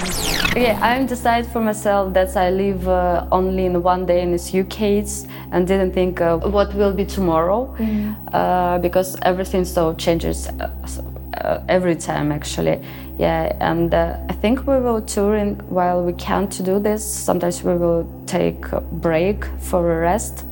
Okay, I'm decided for myself that I live uh, only in one day in this UK and didn't think uh, what will be tomorrow mm. uh, because everything so changes uh, uh, every time actually. Yeah, and uh, I think we will touring while we can to do this. Sometimes we will take a break for a rest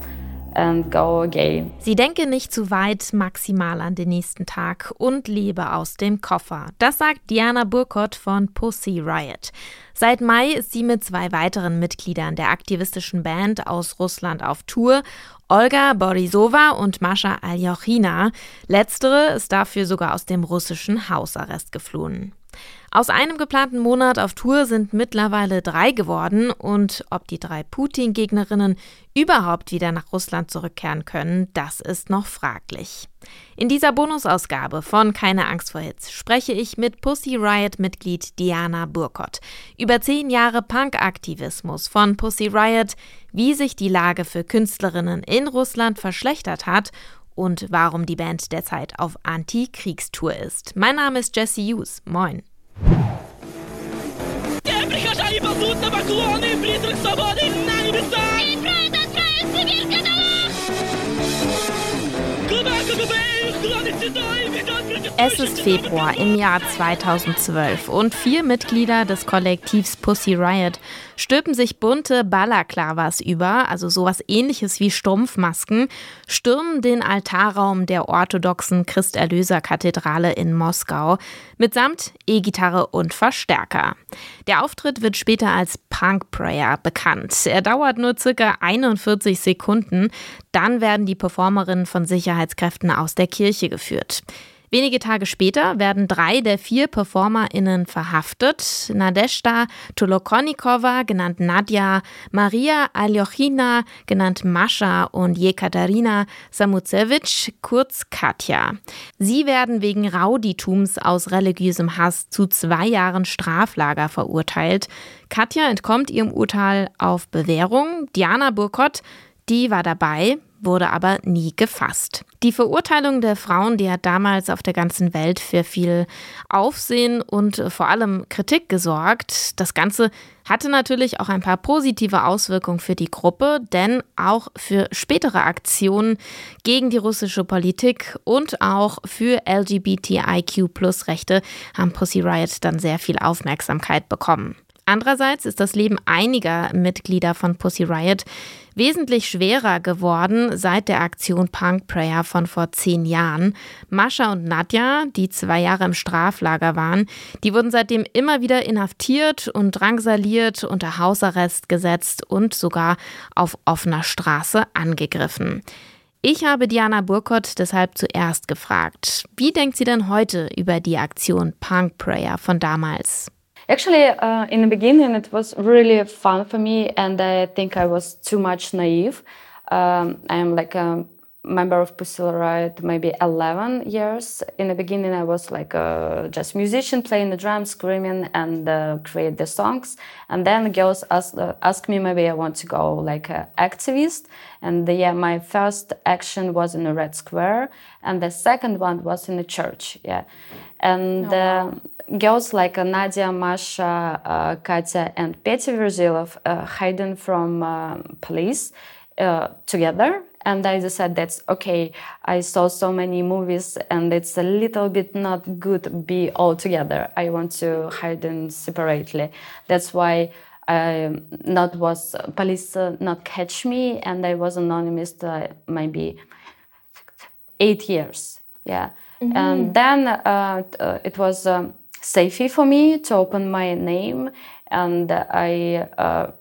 and go again. Sie denke nicht zu weit, maximal an den nächsten Tag und lebe aus dem Koffer. Das sagt Diana Burkott von Pussy Riot. Seit Mai ist sie mit zwei weiteren Mitgliedern der aktivistischen Band aus Russland auf Tour. Olga Borisova und Mascha Aljochina. Letztere ist dafür sogar aus dem russischen Hausarrest geflohen. Aus einem geplanten Monat auf Tour sind mittlerweile drei geworden und ob die drei Putin-Gegnerinnen überhaupt wieder nach Russland zurückkehren können, das ist noch fraglich. In dieser Bonusausgabe von Keine Angst vor Hits spreche ich mit Pussy Riot-Mitglied Diana Burkott über zehn Jahre Punk-Aktivismus von Pussy Riot, wie sich die Lage für Künstlerinnen in Russland verschlechtert hat und warum die Band derzeit auf Anti-Kriegstour ist. Mein Name ist Jesse Hughes. Moin. Те прихожане ползут на поклоны, призрак свободы на небесах! И пройдут отправиться вверх каталог! Глубоко глубее, клоны седой, Es ist Februar im Jahr 2012 und vier Mitglieder des Kollektivs Pussy Riot stülpen sich bunte Balaklavas über, also sowas ähnliches wie Strumpfmasken, stürmen den Altarraum der orthodoxen Christerlöser-Kathedrale in Moskau mitsamt E-Gitarre und Verstärker. Der Auftritt wird später als Punk Prayer bekannt. Er dauert nur circa 41 Sekunden, dann werden die Performerinnen von Sicherheitskräften aus der Kirche geführt. Wenige Tage später werden drei der vier PerformerInnen verhaftet. Nadeshda Tolokonikova, genannt Nadja, Maria Aljochina, genannt Mascha und Jekaterina Samutsevich, kurz Katja. Sie werden wegen Rauditums aus religiösem Hass zu zwei Jahren Straflager verurteilt. Katja entkommt ihrem Urteil auf Bewährung. Diana Burkott, die war dabei, wurde aber nie gefasst. Die Verurteilung der Frauen, die hat damals auf der ganzen Welt für viel Aufsehen und vor allem Kritik gesorgt. Das Ganze hatte natürlich auch ein paar positive Auswirkungen für die Gruppe, denn auch für spätere Aktionen gegen die russische Politik und auch für LGBTIQ-Plus-Rechte haben Pussy Riot dann sehr viel Aufmerksamkeit bekommen. Andererseits ist das Leben einiger Mitglieder von Pussy Riot wesentlich schwerer geworden seit der Aktion Punk Prayer von vor zehn Jahren. Mascha und Nadja, die zwei Jahre im Straflager waren, die wurden seitdem immer wieder inhaftiert und drangsaliert, unter Hausarrest gesetzt und sogar auf offener Straße angegriffen. Ich habe Diana Burkott deshalb zuerst gefragt, wie denkt sie denn heute über die Aktion Punk Prayer von damals? Actually, uh, in the beginning, it was really fun for me, and I think I was too much naive. Um, I'm like a member of Pussy Riot maybe 11 years. In the beginning, I was like a just musician playing the drums, screaming, and uh, create the songs. And then girls ask, uh, ask me maybe I want to go like an activist. And the, yeah, my first action was in the Red Square, and the second one was in the church. Yeah, and. Oh, wow. uh, girls like Nadia, Masha, uh, Katya, and Petya Verzilov uh, hiding from uh, police uh, together. And I decided that's okay. I saw so many movies, and it's a little bit not good be all together. I want to hide them separately. That's why I not was police uh, not catch me, and I was anonymous uh, maybe eight years. Yeah, mm -hmm. and then it was. Um, safety for me to open my name, and I uh,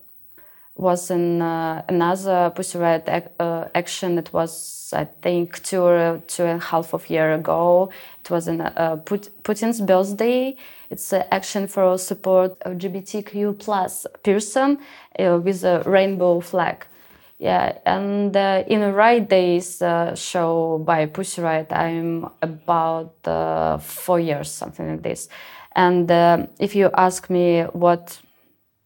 was in uh, another Pussy Riot ac uh, action. It was, I think, two or two and a half of year ago. It was in uh, Put Putin's birthday. It's an action for support LGBTQ plus person uh, with a rainbow flag. Yeah, and uh, in Riot Days uh, show by Pussy Riot, I'm about uh, four years, something like this. And uh, if you ask me what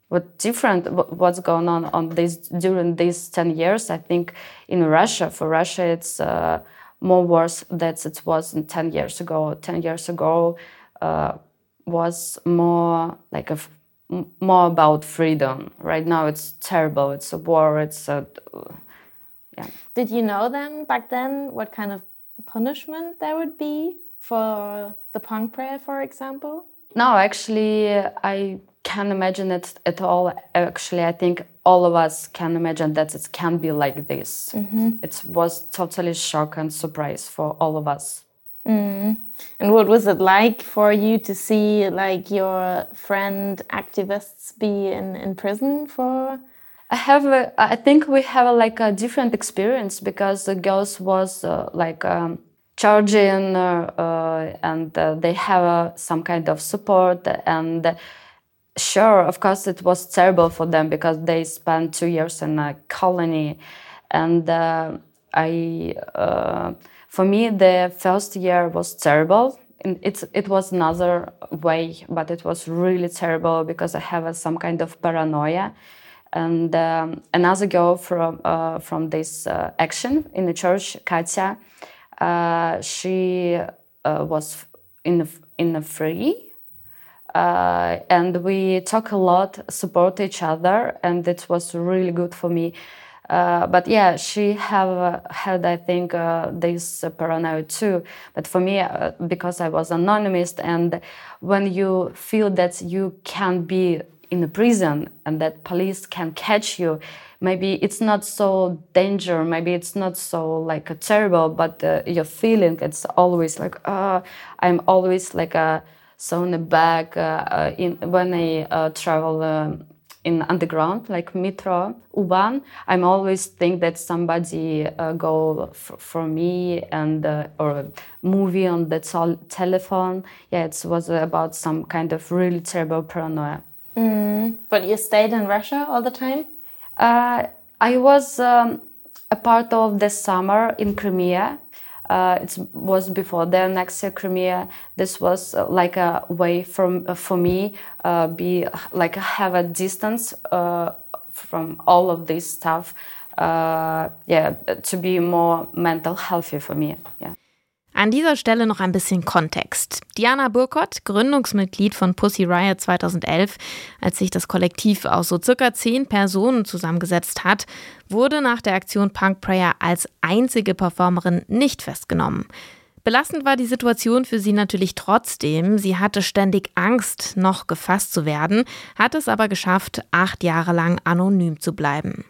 what different what's going on on this during these 10 years i think in russia for russia it's uh, more worse than it was 10 years ago 10 years ago uh, was more like a more about freedom. Right now, it's terrible. It's a war. It's a yeah. Did you know then back then what kind of punishment there would be for the punk prayer, for example? No, actually, I can't imagine it at all. Actually, I think all of us can imagine that it can be like this. Mm-hmm. It was totally shock and surprise for all of us. Mm. And what was it like for you to see like your friend activists be in, in prison for? I have, a, I think we have a, like a different experience because the girls was uh, like um, charging uh, uh, and uh, they have uh, some kind of support and sure, of course, it was terrible for them because they spent two years in a colony and uh, I for me, the first year was terrible. It, it was another way, but it was really terrible because I have some kind of paranoia. And um, another girl from uh, from this uh, action in the church, Katya, uh, she uh, was in in a free, uh, and we talk a lot, support each other, and it was really good for me uh, but yeah, she have uh, had, I think, uh, this paranoia too. But for me, uh, because I was anonymous, and when you feel that you can be in a prison and that police can catch you, maybe it's not so danger. Maybe it's not so like terrible, but uh, your feeling it's always like, uh, I'm always like a so in the back in when I travel. Um, in underground like metro u-bahn i'm always think that somebody uh, go for me and uh, or a movie on the telephone. Yeah it was about some kind of really terrible paranoia. Mm. but you stayed in russia all the time? Uh, i was um, a part of the summer in crimea it was before the annexia Crimea. This was uh, like a way from uh, for me uh, be like have a distance uh, from all of this stuff. Uh, yeah, to be more mental healthy for me. Yeah. An dieser Stelle noch ein bisschen Kontext. Diana Burkott, Gründungsmitglied von Pussy Riot 2011, als sich das Kollektiv aus so circa zehn Personen zusammengesetzt hat, wurde nach der Aktion Punk Prayer als einzige Performerin nicht festgenommen. Belastend war die Situation für sie natürlich trotzdem. Sie hatte ständig Angst, noch gefasst zu werden, hat es aber geschafft, acht Jahre lang anonym zu bleiben.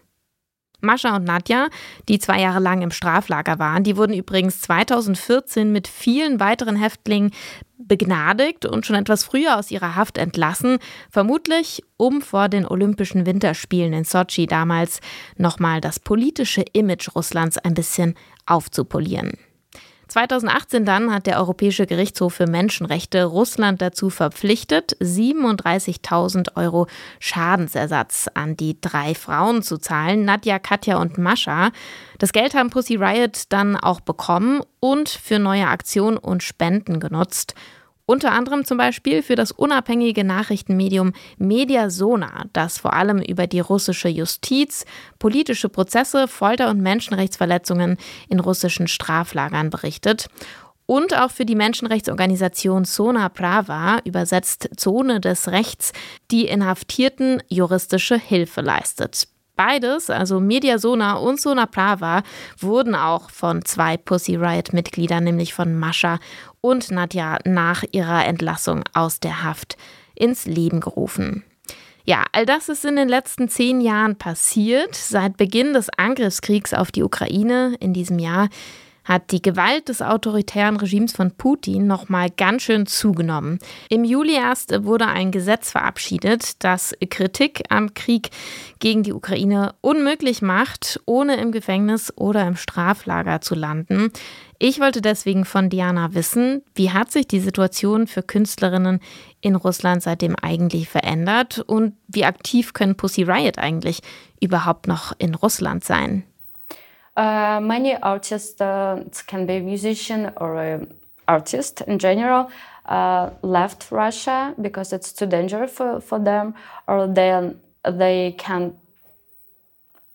Mascha und Nadja, die zwei Jahre lang im Straflager waren, die wurden übrigens 2014 mit vielen weiteren Häftlingen begnadigt und schon etwas früher aus ihrer Haft entlassen, vermutlich um vor den Olympischen Winterspielen in Sochi damals nochmal das politische Image Russlands ein bisschen aufzupolieren. 2018 dann hat der Europäische Gerichtshof für Menschenrechte Russland dazu verpflichtet, 37.000 Euro Schadensersatz an die drei Frauen zu zahlen, Nadja, Katja und Mascha. Das Geld haben Pussy Riot dann auch bekommen und für neue Aktionen und Spenden genutzt. Unter anderem zum Beispiel für das unabhängige Nachrichtenmedium Mediasona, das vor allem über die russische Justiz, politische Prozesse, Folter und Menschenrechtsverletzungen in russischen Straflagern berichtet und auch für die Menschenrechtsorganisation Zona Prava, übersetzt Zone des Rechts, die Inhaftierten juristische Hilfe leistet. Beides, also Mediasona und Sona Prava, wurden auch von zwei Pussy Riot-Mitgliedern, nämlich von Mascha und Nadja, nach ihrer Entlassung aus der Haft ins Leben gerufen. Ja, all das ist in den letzten zehn Jahren passiert. Seit Beginn des Angriffskriegs auf die Ukraine in diesem Jahr hat die Gewalt des autoritären Regimes von Putin noch mal ganz schön zugenommen. Im Juli erst wurde ein Gesetz verabschiedet, das Kritik am Krieg gegen die Ukraine unmöglich macht, ohne im Gefängnis oder im Straflager zu landen. Ich wollte deswegen von Diana wissen, wie hat sich die Situation für Künstlerinnen in Russland seitdem eigentlich verändert und wie aktiv können Pussy Riot eigentlich überhaupt noch in Russland sein? Uh, many artists uh, can be a musician or an artist in general uh, left Russia because it's too dangerous for, for them, or then they can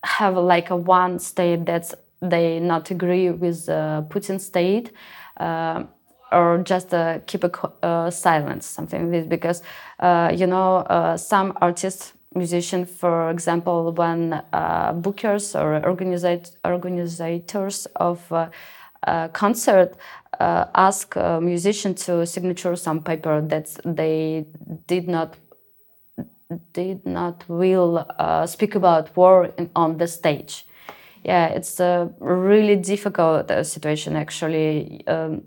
have like a one state that they not agree with the Putin state, uh, or just uh, keep a uh, silence, something like this. Because uh, you know, uh, some artists, musicians, for example, when uh, bookers or organizers of concert ask a musician to signature some paper that they did not did not will speak about war in, on the stage yeah, it's a really difficult uh, situation actually. Um,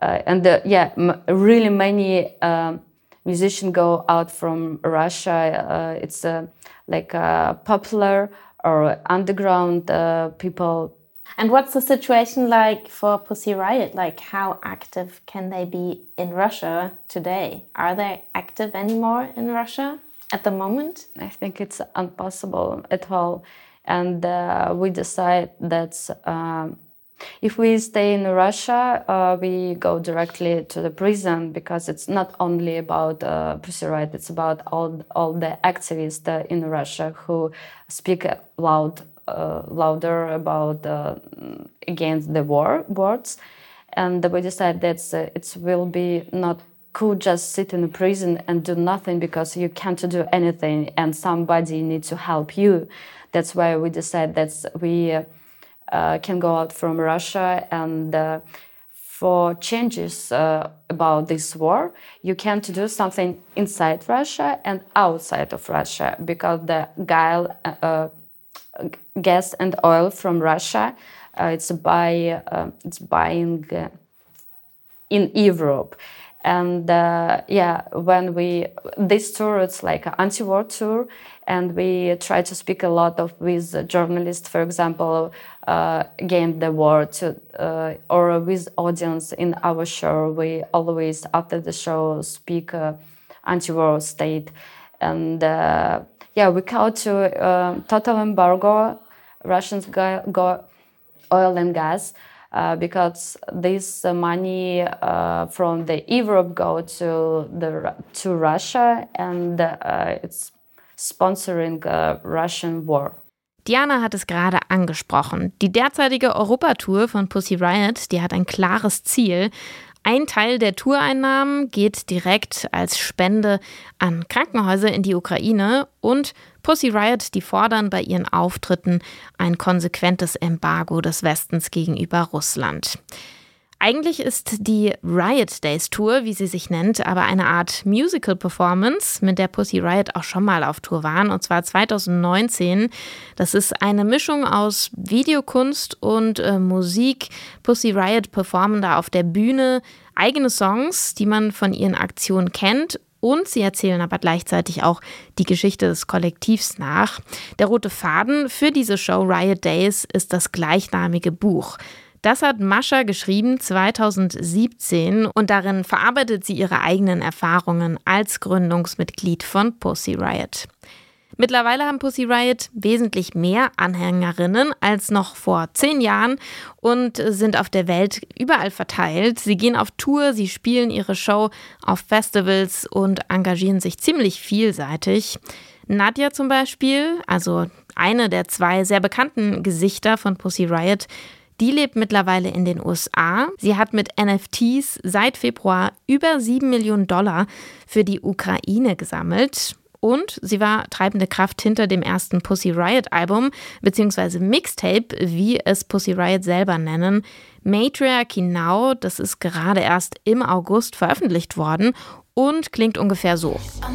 uh, and yeah, really many um, musicians go out from Russia. Uh, it's uh, like uh, popular or underground uh, people. And what's the situation like for Pussy Riot? Like, how active can they be in Russia today? Are they active anymore in Russia at the moment? I think it's impossible at all and uh, we decide that um, if we stay in Russia, uh, we go directly to the prison because it's not only about uh, Pussy Riot, it's about all, all the activists uh, in Russia who speak loud, uh, louder about uh, against the war words. And we decide that uh, it will be not cool just sit in a prison and do nothing because you can't do anything and somebody needs to help you. That's why we decided that we uh, can go out from Russia. And uh, for changes uh, about this war, you can to do something inside Russia and outside of Russia because the guile, uh, gas and oil from Russia, uh, it's buy uh, it's buying in Europe and uh, yeah when we this tour it's like an anti-war tour and we try to speak a lot of with journalists for example uh, against the war to, uh, or with audience in our show. We always after the show speak uh, anti-war state. And uh, yeah we call to uh, total embargo russians go, go oil and gas because this uh, money uh, from the Europe go to the to Russia and uh, it's sponsoring uh, Russian war. Diana hat es gerade angesprochen. Die derzeitige Europatour von Pussy Riot, die hat ein klares Ziel, ein Teil der Toureinnahmen geht direkt als Spende an Krankenhäuser in die Ukraine und Pussy Riot, die fordern bei ihren Auftritten ein konsequentes Embargo des Westens gegenüber Russland. Eigentlich ist die Riot Days Tour, wie sie sich nennt, aber eine Art Musical Performance, mit der Pussy Riot auch schon mal auf Tour waren, und zwar 2019. Das ist eine Mischung aus Videokunst und äh, Musik. Pussy Riot performen da auf der Bühne eigene Songs, die man von ihren Aktionen kennt und sie erzählen aber gleichzeitig auch die Geschichte des Kollektivs nach. Der rote Faden für diese Show Riot Days ist das gleichnamige Buch. Das hat Mascha geschrieben 2017 und darin verarbeitet sie ihre eigenen Erfahrungen als Gründungsmitglied von Pussy Riot. Mittlerweile haben Pussy Riot wesentlich mehr Anhängerinnen als noch vor zehn Jahren und sind auf der Welt überall verteilt. Sie gehen auf Tour, sie spielen ihre Show auf Festivals und engagieren sich ziemlich vielseitig. Nadja zum Beispiel, also eine der zwei sehr bekannten Gesichter von Pussy Riot, die lebt mittlerweile in den USA. Sie hat mit NFTs seit Februar über 7 Millionen Dollar für die Ukraine gesammelt. Und sie war treibende Kraft hinter dem ersten Pussy Riot Album, beziehungsweise Mixtape, wie es Pussy Riot selber nennen. Matriarchy Now, das ist gerade erst im August veröffentlicht worden und klingt ungefähr so. Oh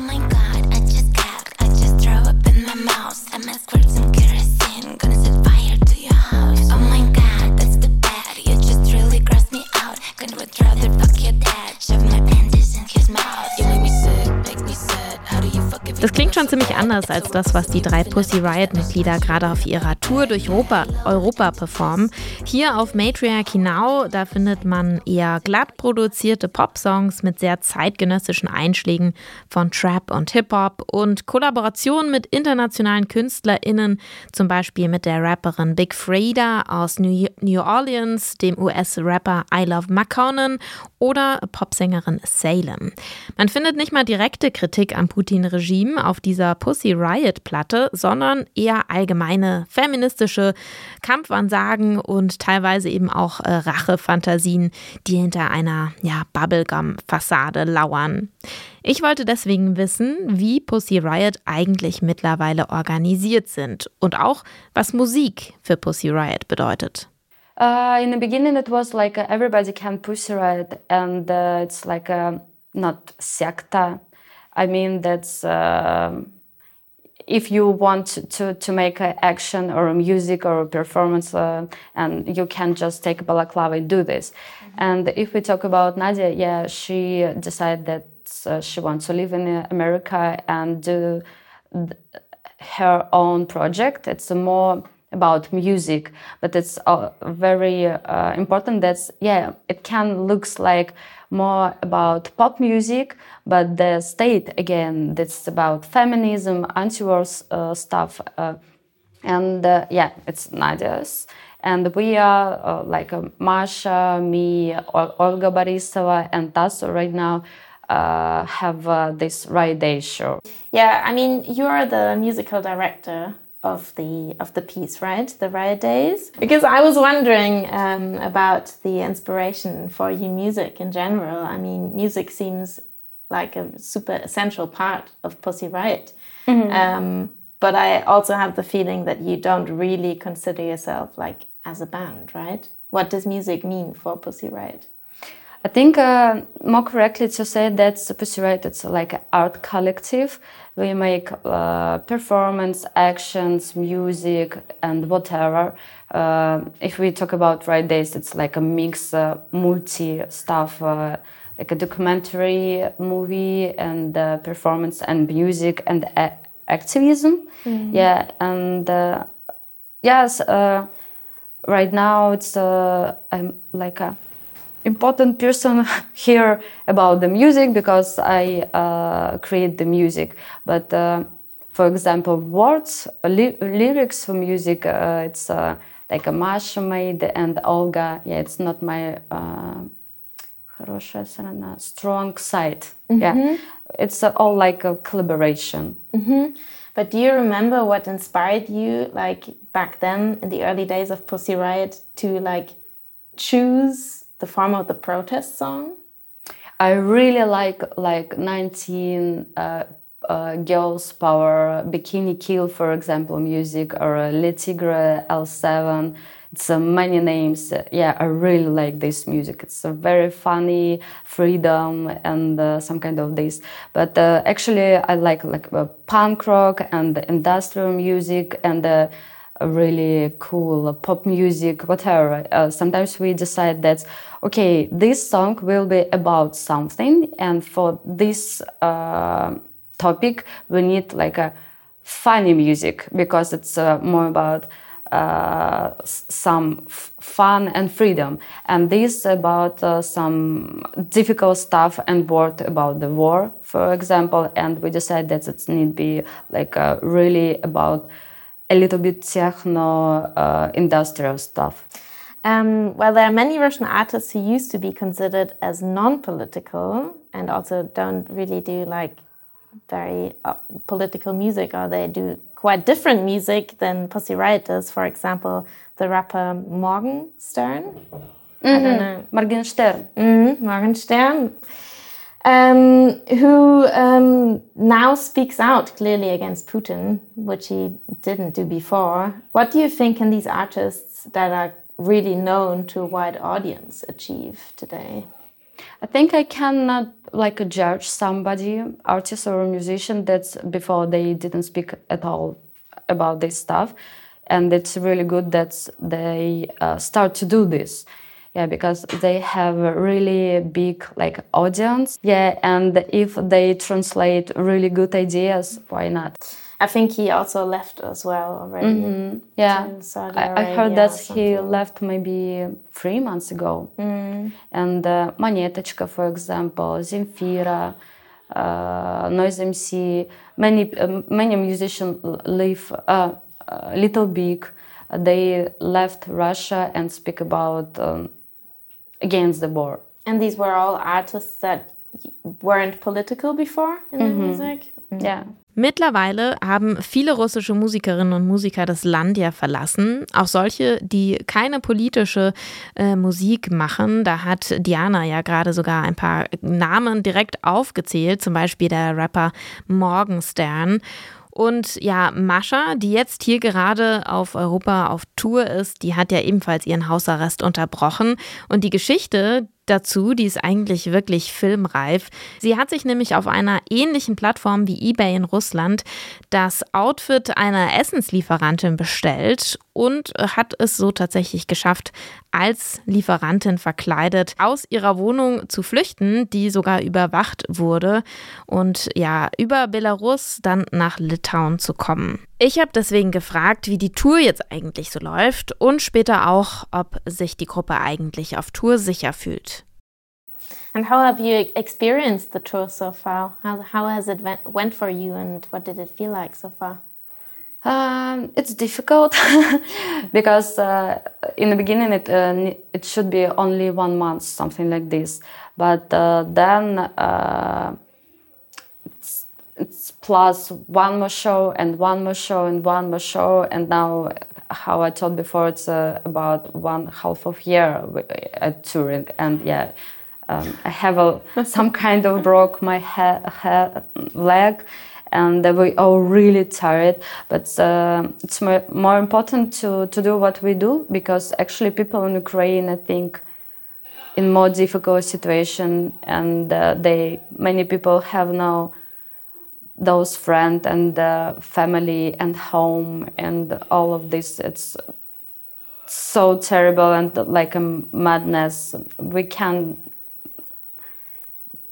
Das klingt schon ziemlich anders als das, was die drei Pussy Riot-Mitglieder gerade auf ihrer Tour durch Europa, Europa performen. Hier auf Matriarchy Now, da findet man eher glatt produzierte Pop-Songs mit sehr zeitgenössischen Einschlägen von Trap und Hip-Hop und Kollaborationen mit internationalen KünstlerInnen, zum Beispiel mit der Rapperin Big Frida aus New Orleans, dem US-Rapper I Love McConan oder Popsängerin Salem. Man findet nicht mal direkte Kritik am Putin-Regime ihm auf dieser Pussy Riot Platte, sondern eher allgemeine feministische Kampfansagen und teilweise eben auch äh, Rachefantasien, die hinter einer ja, Bubblegum-Fassade lauern. Ich wollte deswegen wissen, wie Pussy Riot eigentlich mittlerweile organisiert sind und auch, was Musik für Pussy Riot bedeutet. Uh, in the beginning, it was like uh, everybody can Pussy Riot, and uh, it's like a, not secta. I mean, that's uh, if you want to, to make an action or a music or a performance, uh, and you can just take a balaclava and do this. Mm-hmm. And if we talk about Nadia, yeah, she decided that uh, she wants to live in America and do her own project. It's a more about music, but it's uh, very uh, important that's yeah, it can looks like more about pop music, but the state again that's about feminism, anti-war uh, stuff, uh, and uh, yeah, it's Nadia's. And we are uh, like Masha, me, Olga Borisova, and Tasso right now have this Riot Day show. Yeah, I mean, you're the musical director of the of the piece, right? The Riot Days. Because I was wondering um, about the inspiration for your music in general. I mean, music seems like a super essential part of Pussy Riot. Mm -hmm. um, but I also have the feeling that you don't really consider yourself like as a band, right? What does music mean for Pussy Riot? I think uh, more correctly to say that Pussy it's like an art collective. We make uh, performance, actions, music, and whatever. Uh, if we talk about Riot Days, it's like a mix, uh, multi stuff, uh, like a documentary, movie, and uh, performance, and music, and activism. Mm -hmm. Yeah, and yes, right now it's I'm like a important person here about the music because I uh, create the music. But uh, for example, words, li lyrics for music, uh, it's uh, like a Masha made and Olga. Yeah, it's not my uh, strong side. Mm -hmm. Yeah, it's all like a collaboration. Mm -hmm. But do you remember what inspired you, like back then in the early days of Pussy Riot, to like choose the form of the protest song? I really like like 19 uh, uh, Girls Power, Bikini Kill, for example, music, or uh, Le Tigre L7. It's uh, many names. Yeah, I really like this music. It's a very funny, freedom, and uh, some kind of this. But uh, actually, I like like uh, punk rock and industrial music and really cool pop music, whatever. Uh, sometimes we decide that, okay, this song will be about something, and for this uh, topic, we need like a funny music because it's uh, more about uh, some fun and freedom. And this about uh, some difficult stuff and word about the war, for example. And we decided that it need be like uh, really about a little bit techno uh, industrial stuff. Um, well, there are many Russian artists who used to be considered as non-political and also don't really do like very uh, political music, or they do quite different music than Pussy Riot does. For example, the rapper Morgenstern. Mm -hmm. I don't mm-hmm. know. Morgenstern. Mm -hmm. Morgenstern um, who um, now speaks out clearly against Putin, which he didn't do before. What do you think can these artists that are really known to a wide audience achieve today? I think I cannot like judge somebody, artist or musician, that's before they didn't speak at all about this stuff, and it's really good that they uh, start to do this yeah because they have a really big like audience yeah and if they translate really good ideas why not i think he also left as well already mm -hmm. yeah I, I, heard that he left maybe three months ago mm. and uh, for example Zemfira, uh, Noise MC, many uh, many musicians leave uh, uh, Little Big. They left Russia and speak about um, against the war. And these were all artists that weren't political before in mm -hmm. the music? Mm -hmm. Yeah. Mittlerweile haben viele russische Musikerinnen und Musiker das Land ja verlassen, auch solche, die keine politische äh, Musik machen. Da hat Diana ja gerade sogar ein paar Namen direkt aufgezählt, zum Beispiel der Rapper Morgenstern. Und ja, Mascha, die jetzt hier gerade auf Europa auf Tour ist, die hat ja ebenfalls ihren Hausarrest unterbrochen. Und die Geschichte, dazu, die ist eigentlich wirklich filmreif. Sie hat sich nämlich auf einer ähnlichen Plattform wie eBay in Russland das Outfit einer Essenslieferantin bestellt und hat es so tatsächlich geschafft, als Lieferantin verkleidet aus ihrer Wohnung zu flüchten, die sogar überwacht wurde und ja, über Belarus dann nach Litauen zu kommen. Ich habe deswegen gefragt, wie die Tour jetzt eigentlich so läuft und später auch, ob sich die Gruppe eigentlich auf Tour sicher fühlt. And how have you experienced the tour so far? How, how has it went, went for you and what did it feel like so far? Um, it's difficult because uh, in the beginning it uh, it should be only one month, something like this. But uh, then uh, it's, it's plus one more show and one more show and one more show, and now, how I told before, it's uh, about one half of year at touring, and yeah, um, I have a, some kind of broke my leg and we are really tired. But uh, it's more, more important to, to do what we do because actually people in Ukraine, I think, in more difficult situation and uh, they many people have now those friends and uh, family and home and all of this it's so terrible and like a madness we can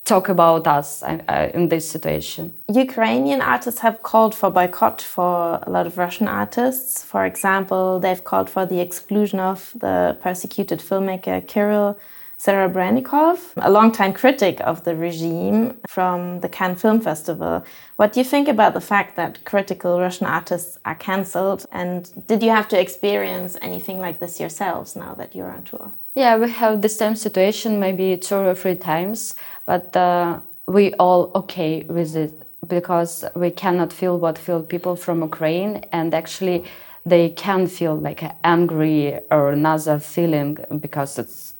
talk about us uh, in this situation. Ukrainian artists have called for boycott for a lot of Russian artists. For example, they've called for the exclusion of the persecuted filmmaker Kirill Serebrennikov, a longtime critic of the regime from the Cannes Film Festival. What do you think about the fact that critical Russian artists are cancelled? And did you have to experience anything like this yourselves now that you're on tour? Yeah, we have the same situation maybe two or three times but uh, we all okay with it because we cannot feel what feel people from Ukraine and actually they can feel like angry or another feeling because it's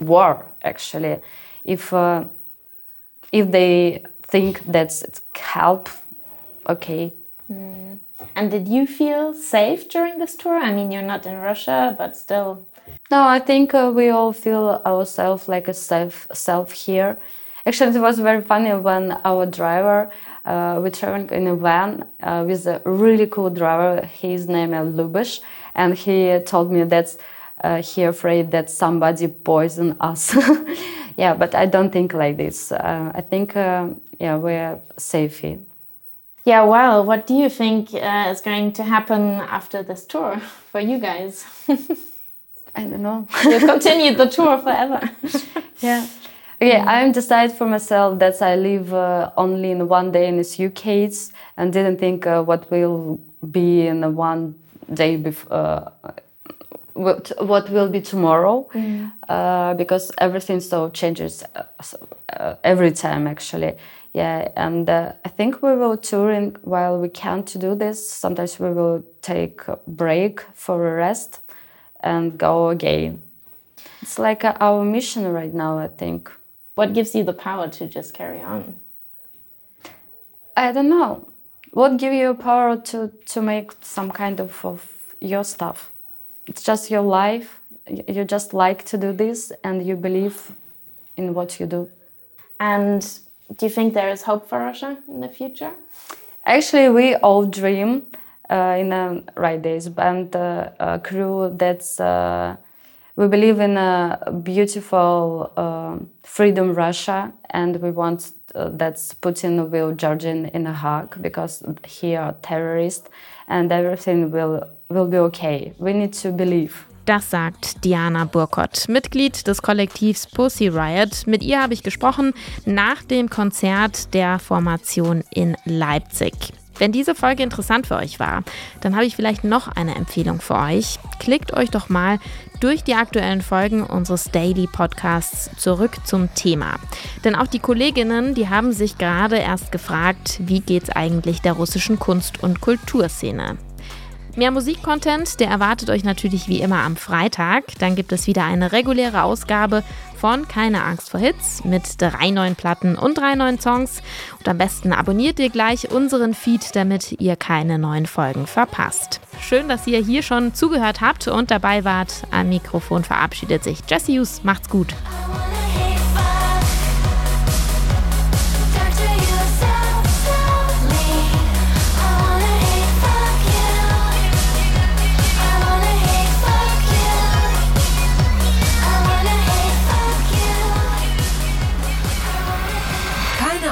war actually. If uh, if they think that's it's help okay. Mm. and did you feel safe during this tour? I mean you're not in russia but still no i think uh, we all feel ourselves like a self self here Actually, it was very funny when our driver, uh, we traveling in a van uh, with a really cool driver. His name is Lubish, and he told me that uh, he afraid that somebody poison us. yeah, but I don't think like this. Uh, I think uh, yeah we're safe here. Yeah, well, what do you think uh, is going to happen after this tour for you guys? I don't know. you continue the tour forever. yeah. Okay. I'm decided for myself that I live uh, only in one day in a cases and didn't think uh, what will be in one day before. Uh, what, what will be tomorrow mm. Uh, because everything so changes uh, uh, every time actually yeah and i think we will touring while we can to do this sometimes we will take a break for a rest and go again it's like our mission right now i think what gives you the power to just carry on? I don't know. What gives you power to, to make some kind of, of your stuff? It's just your life. You just like to do this and you believe in what you do. And do you think there is hope for Russia in the future? Actually, we all dream uh, in a right days band uh, crew that's uh, we believe in a beautiful uh, freedom Russia, and we want uh, that Putin will Georgian in a hug because he are terrorist, and everything will will be okay. We need to believe. Das sagt Diana Burkott, Mitglied des Kollektivs Pussy Riot. Mit ihr habe ich gesprochen nach dem Konzert der Formation in Leipzig. Wenn diese Folge interessant für euch war, dann habe ich vielleicht noch eine Empfehlung für euch. Klickt euch doch mal durch die aktuellen Folgen unseres Daily Podcasts zurück zum Thema. Denn auch die Kolleginnen, die haben sich gerade erst gefragt, wie geht's eigentlich der russischen Kunst- und Kulturszene? Mehr Musikcontent, der erwartet euch natürlich wie immer am Freitag. Dann gibt es wieder eine reguläre Ausgabe von Keine Angst vor Hits mit drei neuen Platten und drei neuen Songs. Und am besten abonniert ihr gleich unseren Feed, damit ihr keine neuen Folgen verpasst. Schön, dass ihr hier schon zugehört habt und dabei wart. Am Mikrofon verabschiedet sich Jesse Hughes. Macht's gut.